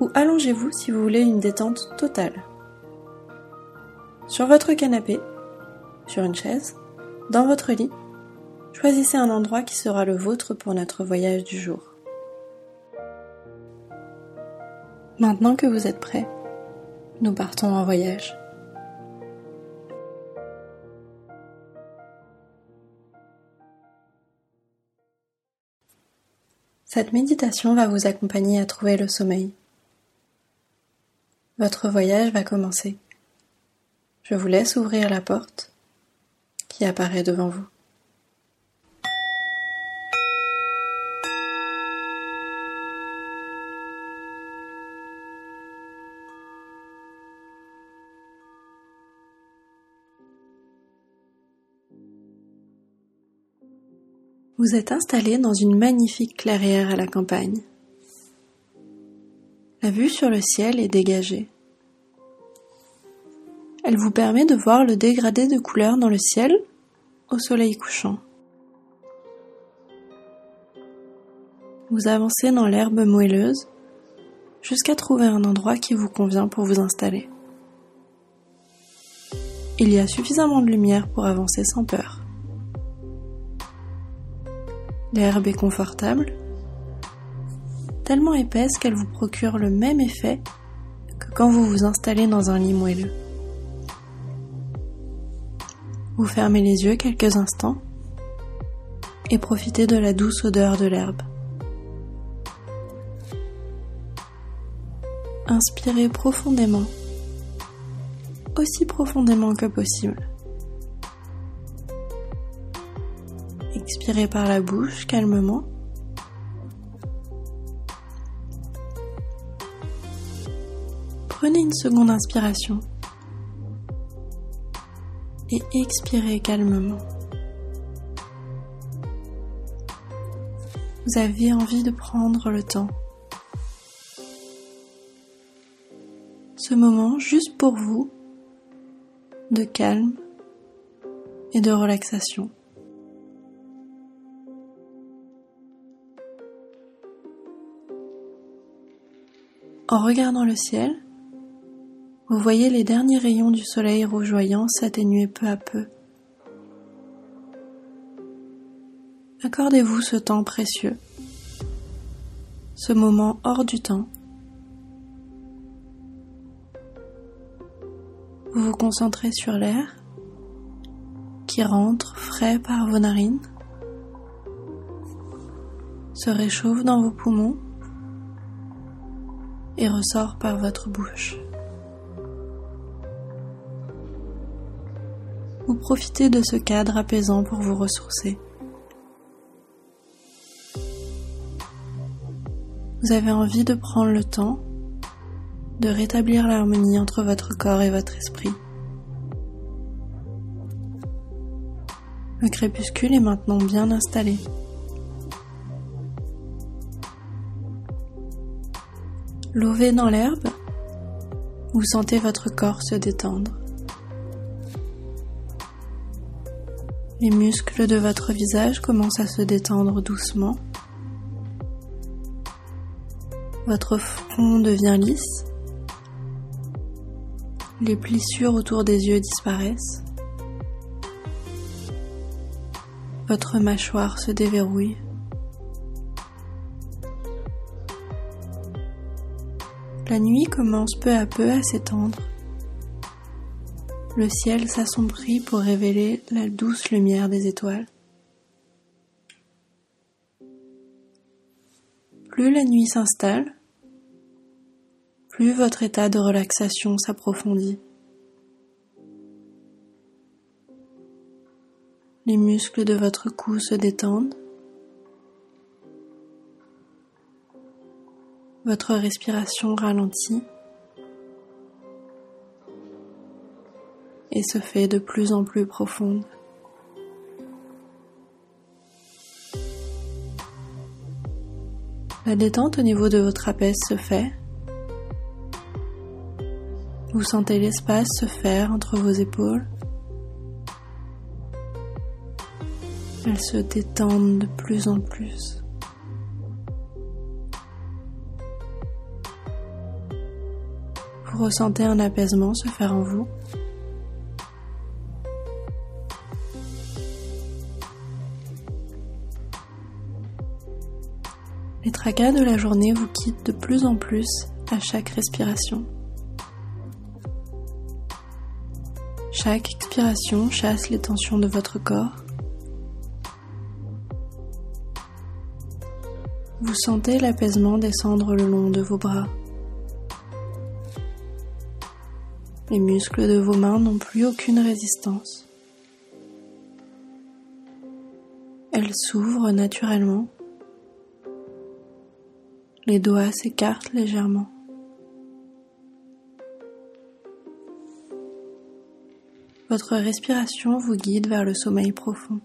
ou allongez-vous si vous voulez une détente totale. Sur votre canapé, sur une chaise, dans votre lit, choisissez un endroit qui sera le vôtre pour notre voyage du jour. Maintenant que vous êtes prêts, nous partons en voyage. Cette méditation va vous accompagner à trouver le sommeil. Votre voyage va commencer. Je vous laisse ouvrir la porte qui apparaît devant vous. Vous êtes installé dans une magnifique clairière à la campagne. La vue sur le ciel est dégagée. Elle vous permet de voir le dégradé de couleurs dans le ciel au soleil couchant. Vous avancez dans l'herbe moelleuse jusqu'à trouver un endroit qui vous convient pour vous installer. Il y a suffisamment de lumière pour avancer sans peur. L'herbe est confortable tellement épaisse qu'elle vous procure le même effet que quand vous vous installez dans un lit moelleux. Vous fermez les yeux quelques instants et profitez de la douce odeur de l'herbe. Inspirez profondément, aussi profondément que possible. Expirez par la bouche calmement Une seconde inspiration et expirez calmement. Vous avez envie de prendre le temps. Ce moment juste pour vous de calme et de relaxation. En regardant le ciel, vous voyez les derniers rayons du soleil rougeoyant s'atténuer peu à peu. Accordez-vous ce temps précieux, ce moment hors du temps. Vous vous concentrez sur l'air qui rentre frais par vos narines, se réchauffe dans vos poumons et ressort par votre bouche. Profitez de ce cadre apaisant pour vous ressourcer. Vous avez envie de prendre le temps de rétablir l'harmonie entre votre corps et votre esprit. Le crépuscule est maintenant bien installé. Lové dans l'herbe, vous sentez votre corps se détendre. Les muscles de votre visage commencent à se détendre doucement. Votre front devient lisse. Les plissures autour des yeux disparaissent. Votre mâchoire se déverrouille. La nuit commence peu à peu à s'étendre le ciel s'assombrit pour révéler la douce lumière des étoiles. Plus la nuit s'installe, plus votre état de relaxation s'approfondit. Les muscles de votre cou se détendent. Votre respiration ralentit et se fait de plus en plus profonde. La détente au niveau de votre trapèze se fait. Vous sentez l'espace se faire entre vos épaules. Elles se détendent de plus en plus. Vous ressentez un apaisement se faire en vous. Les tracas de la journée vous quittent de plus en plus à chaque respiration. Chaque expiration chasse les tensions de votre corps. Vous sentez l'apaisement descendre le long de vos bras. Les muscles de vos mains n'ont plus aucune résistance. Elles s'ouvrent naturellement les doigts s'écartent légèrement. Votre respiration vous guide vers le sommeil profond.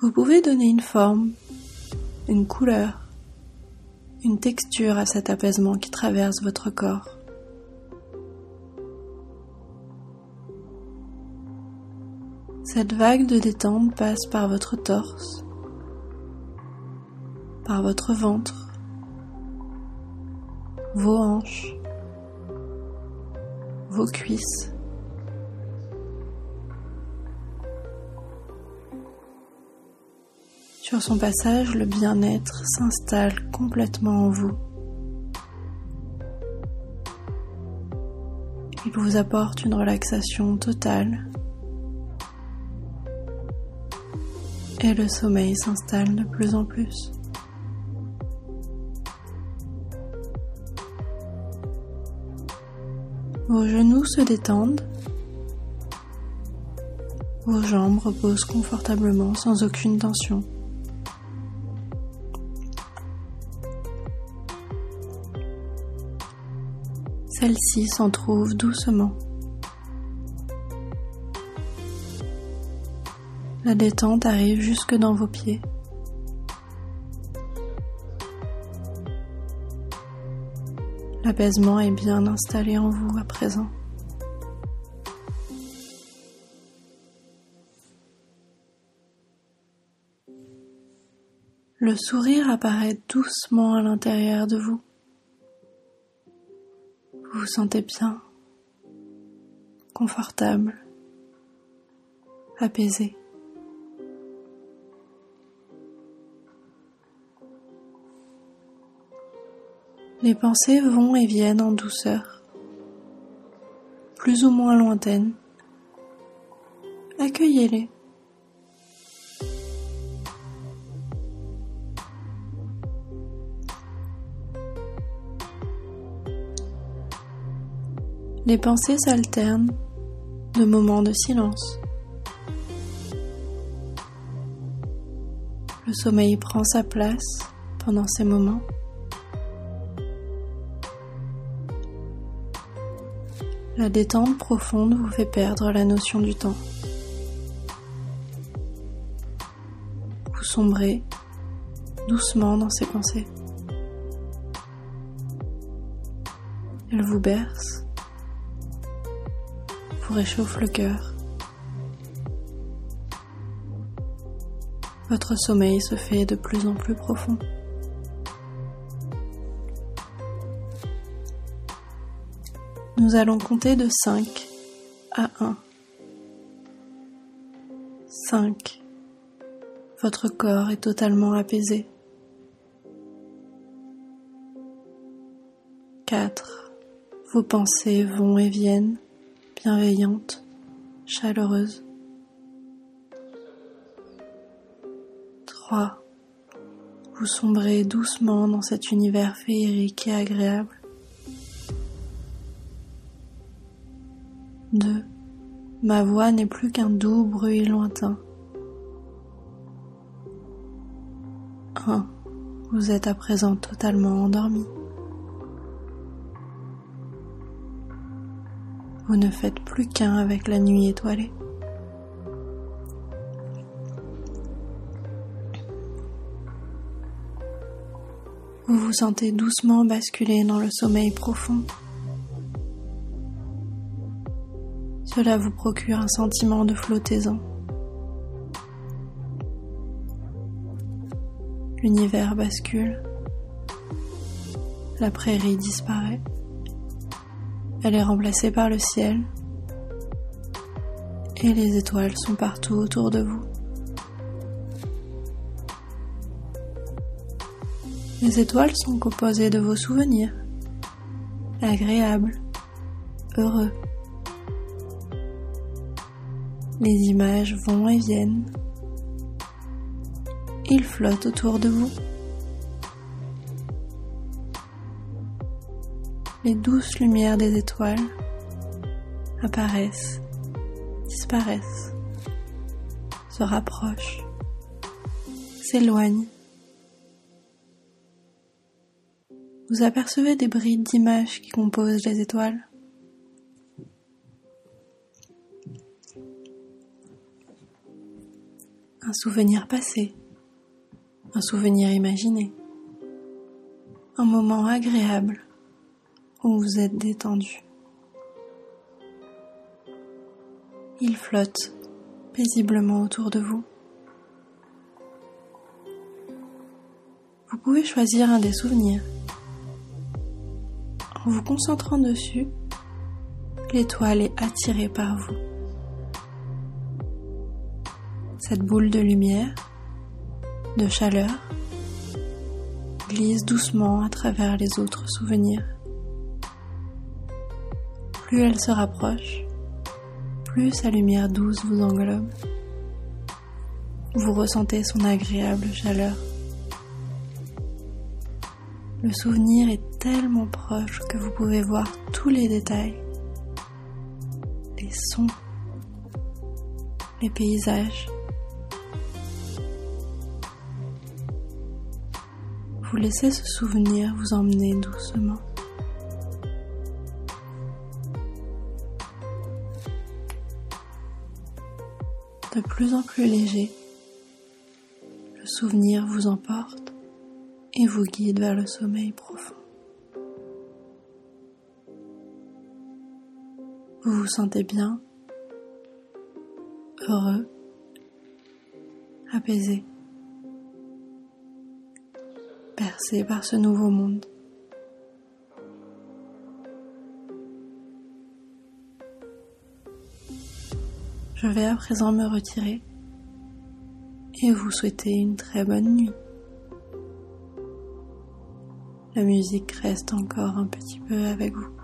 Vous pouvez donner une forme, une couleur, une texture à cet apaisement qui traverse votre corps. Cette vague de détente passe par votre torse, par votre ventre, vos hanches, vos cuisses. Sur son passage, le bien-être s'installe complètement en vous. Il vous apporte une relaxation totale et le sommeil s'installe de plus en plus. Vos genoux se détendent, vos jambes reposent confortablement sans aucune tension. Celle-ci s'en trouve doucement. La détente arrive jusque dans vos pieds. L'apaisement est bien installé en vous à présent. Le sourire apparaît doucement à l'intérieur de vous. Vous vous sentez bien, confortable, apaisé. Les pensées vont et viennent en douceur, plus ou moins lointaines. Accueillez-les. Les pensées s'alternent de moments de silence. Le sommeil prend sa place pendant ces moments. La détente profonde vous fait perdre la notion du temps. Vous sombrez doucement dans ces pensées. Elle vous berce, vous réchauffe le cœur. Votre sommeil se fait de plus en plus profond. Nous allons compter de 5 à 1. 5. Votre corps est totalement apaisé. 4. Vos pensées vont et viennent, bienveillantes, chaleureuses. 3. Vous sombrez doucement dans cet univers féerique et agréable. Ma voix n'est plus qu'un doux bruit lointain. 1. Vous êtes à présent totalement endormi. Vous ne faites plus qu'un avec la nuit étoilée. Vous vous sentez doucement basculer dans le sommeil profond. Cela vous procure un sentiment de flottaison. L'univers bascule. La prairie disparaît. Elle est remplacée par le ciel. Et les étoiles sont partout autour de vous. Les étoiles sont composées de vos souvenirs, agréables, heureux. Les images vont et viennent. Ils flottent autour de vous. Les douces lumières des étoiles apparaissent, disparaissent, se rapprochent, s'éloignent. Vous apercevez des brides d'images qui composent les étoiles. Un souvenir passé, un souvenir imaginé, un moment agréable où vous êtes détendu. Il flotte paisiblement autour de vous. Vous pouvez choisir un des souvenirs en vous concentrant dessus, l'étoile est attirée par vous. Cette boule de lumière, de chaleur, glisse doucement à travers les autres souvenirs. Plus elle se rapproche, plus sa lumière douce vous englobe. Vous ressentez son agréable chaleur. Le souvenir est tellement proche que vous pouvez voir tous les détails, les sons, les paysages. Vous laissez ce souvenir vous emmener doucement. De plus en plus léger, le souvenir vous emporte et vous guide vers le sommeil profond. Vous vous sentez bien, heureux, apaisé, par ce nouveau monde. Je vais à présent me retirer et vous souhaiter une très bonne nuit. La musique reste encore un petit peu avec vous.